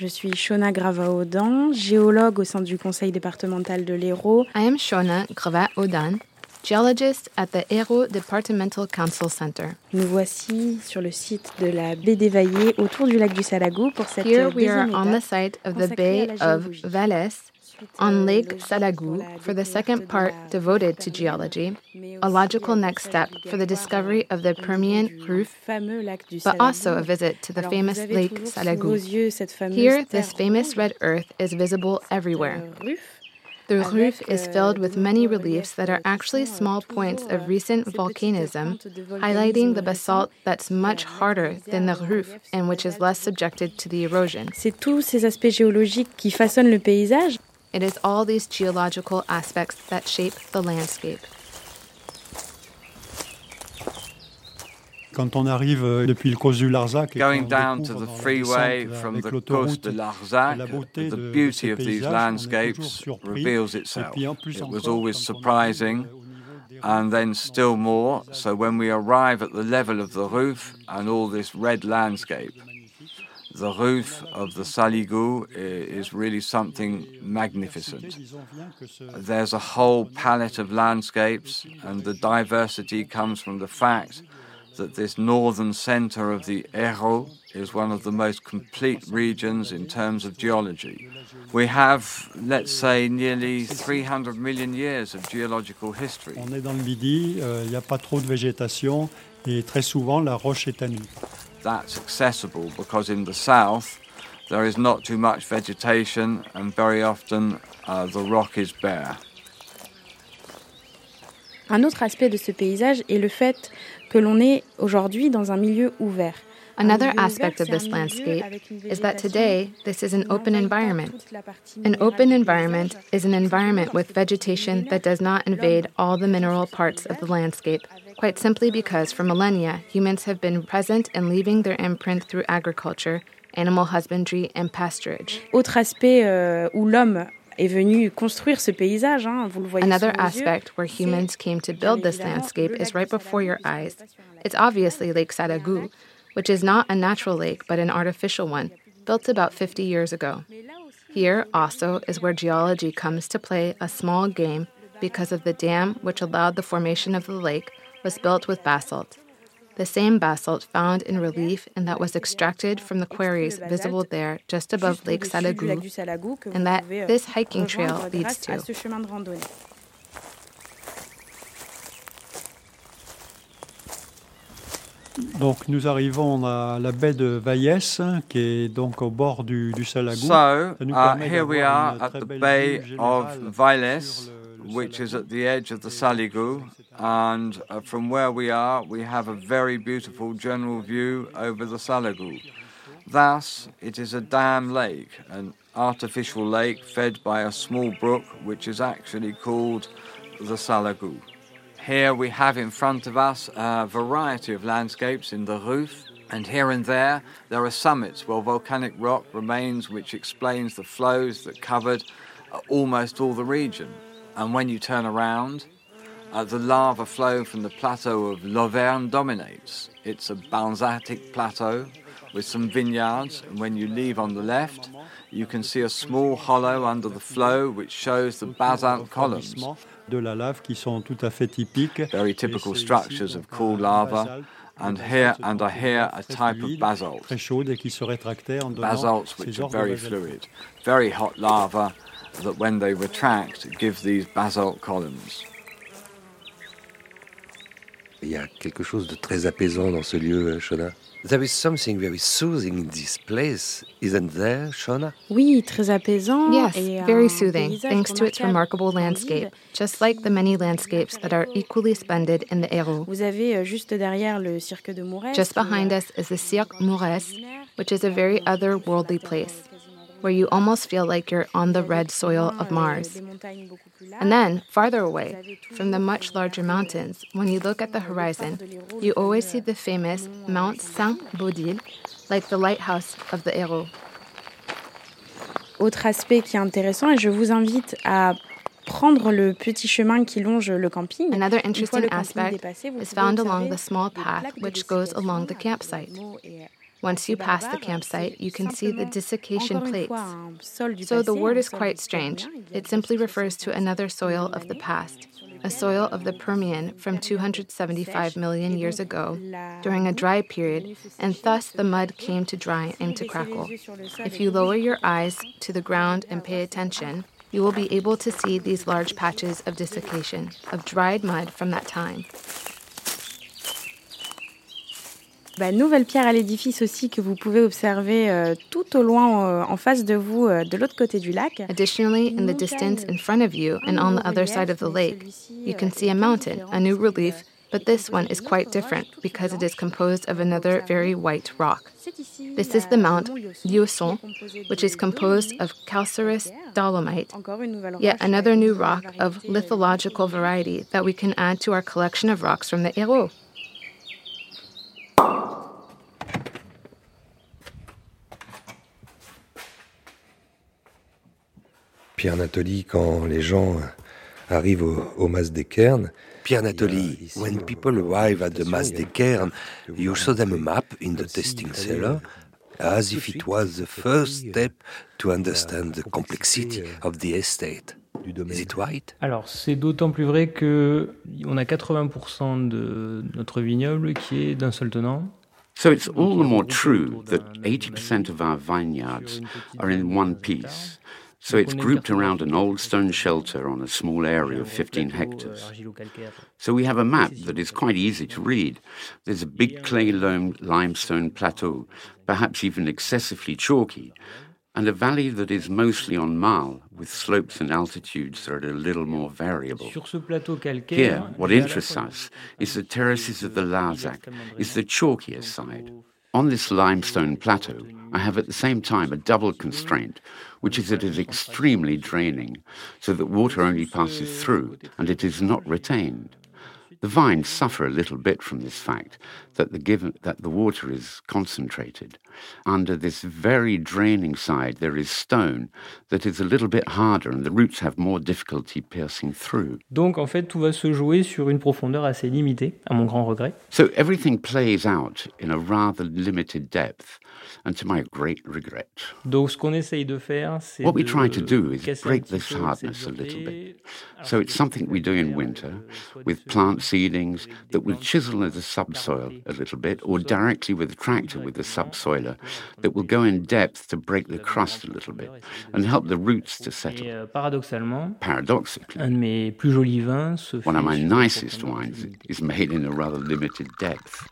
Je suis Shona Grava-Audan, géologue au sein du conseil départemental de l'Hérault. I am Shona Grava-Audan, geologist at the Hérault Departmental Council Center. Nous voici sur le site de la baie d'Évaillé autour du lac du Salagou pour cette Here we are on the site of the Bay of géologie. On euh, Lake Salagou for the second part devoted to geology, a logical euh, next step for the discovery of the Permian roof, fameux lac du but also a visit to the famous Lake Salagou. vos yeux cette fameuse Here, this famous red earth is visible everywhere. euh, ruf. The roof is euh, filled with many reliefs that are euh, actually euh, small points of euh, recent volcanism, highlighting the basalt that's much Euh, harder than the roof and which is less subjected to the erosion. C'est tous ces aspects géologiques qui façonnent le paysage. It is all these geological aspects that shape the landscape. Quand on arrive euh, depuis le causse du Larzac, et Going down to the freeway from the l'autoroute coast de Larzac, the beauty of these paysages, on est toujours landscapes reveals itself. puis en plus It was always euh, surprising, euh, au niveau des and then still more so when we arrive at the level of the roof and all this red landscape. The roof of the Salagou is really something magnificent. There's a whole palette of landscapes, and the diversity comes from the fact that this northern center of the Hérault is one of the most complete regions in terms of geology. We have, let's say, nearly 300 million years of geological history. On est dans le Midi, euh, il n'y a pas trop de végétation et très souvent la roche est à. That's accessible because in the south there is not too much vegetation, and very often uh, the rock is bare. Un autre aspect de ce paysage est le fait que l'on est aujourd'hui dans un milieu ouvert. Another aspect of this landscape is that today this is an open environment. toute la partie An open environment is an environment with vegetation that does not invade all the mineral parts of the landscape, quite simply because for millennia humans have been present and leaving their imprint through agriculture, animal husbandry, and pasturage. Autre aspect euh, où l'homme est venu construire ce paysage, hein, vous le voyez Another sous vos yeux, aspect where humans came to build this landscape is right before your eyes. qui se passe sur un lac. It's obviously Lake Salagou, which is not a natural lake but an artificial one, built about 50 years ago. Here also is where geology comes to play a small game because of the dam which allowed the formation of the lake was built with basalt. The same basalt found in relief and that was extracted from the quarries visible there just above Lake au-dessus du lac Salagou du Salagou que and that euh, this hiking trail leads to. ce chemin de randonnée. Donc nous arrivons à la baie de Vailhès, qui est donc au bord du, du Salagou. So, uh, here we are at the belle Bay vue of générale Which is at the edge of the Salagou. And uh, from where we are, we have a very beautiful general view over the Salagou. Thus, it is a dam lake, an artificial lake fed by a small brook, which is actually called the Salagou. Here we have in front of us a variety of landscapes in the roof, and here and there there are summits where volcanic rock remains, which explains the flows that covered uh, almost all the region. And when you turn around, uh, the lava flow from the plateau of L'Auverne dominates. It's a basaltic plateau with some vineyards, and when you leave on the left, you can see a small hollow under the flow which shows the basalt columns. de la lave qui sont tout à fait typiques. very typical structures of cool lava, and here and are here a type of basalt. Très chaude et qui se rétractaient en donnant Basalts which are very fluid, very hot lava that when they retract give these basalt columns. Il y a quelque chose de très apaisant dans ce lieu, euh, Shona. There is something very soothing in this place, isn't there, Shona? Oui, très apaisant. Yes, euh, very soothing, thanks to its remarkable landscape, just like the many landscapes that are equally splendid in the Hérault. Vous avez euh, juste derrière le cirque de Mourès. Just behind euh, us is the Cirque Mourès, ordinaire, which is a very euh, otherworldly place, where you almost feel like you're on the red soil of Mars. And then, farther away, from the much larger mountains, when you look at the horizon, you always see the famous Mount Saint-Baudille, like the lighthouse of the Hérault. Autre aspect qui est intéressant, et je vous invite à prendre le petit chemin qui longe le camping. Another le interesting camping aspect dépassé, is found along the small path which goes along the campsite. avec des mots et Once you pass the campsite, you can see the desiccation plates. So the word is quite strange. It simply refers to another soil of the past, a soil of the Permian from 275 million years ago during a dry period, and thus the mud came to dry and to crackle. If you lower your eyes to the ground and pay attention, you will be able to see these large patches of desiccation, of dried mud from that time. Bah, nouvelle pierre à l'édifice aussi que vous pouvez observer euh, tout au loin euh, en face de vous, euh, de l'autre côté du lac. Additionally, in the distance in front of you and on the other side of the lake, you euh, can see a mountain, a new relief, but this one is quite different because it is composed of another very white rock. This is the Mount Liausson, which is composed of calcareous dolomite, yet another new rock of lithological variety that we can add to our collection of rocks from the Hérault. Pierre Natoli, quand les gens arrivent au, au Mas des Cairns, Pierre Nathalie, when people arrive at the Mas des Cairns, you show them a map in the testing cellar as if it was the first step to understand the complexity of the estate. Is it right? Alors, c'est d'autant plus vrai que on a 80% de notre vignoble qui est d'un seul tenant. So it's all the more true that 80% of our vineyards are in one piece. So it's grouped around an old stone shelter on a small area of 15 hectares. So we have a map that is quite easy to read. There's a big clay limestone plateau, perhaps even excessively chalky, and a valley that is mostly on marl, with slopes and altitudes that are a little more variable. Here, what interests us is the terraces of the Larzac, is the chalkier side. On this limestone plateau, I have at the same time a double constraint, which is that it is extremely draining, so that water only passes through and it is not retained. The vines suffer a little bit from this fact that the, given, that the water is concentrated. Under this very draining side, there is stone that is a little bit harder and the roots have more difficulty piercing through. Donc en fait, tout va se jouer sur une profondeur assez limitée, à mon grand regret. So everything plays out in a rather limited depth. And to my great regret. Donc, ce qu'on essaye de faire, c'est What we try to do is break this hardness a little bit. So it's something we do in winter with plant seedings that will chisel the subsoil a little bit, or directly with a tractor with a subsoiler that will go in depth to break the crust a little bit and help the roots to settle. Euh, paradoxalement, Paradoxically, un de mes plus jolis vins se one of my nicest wines is made in a rather limited depth.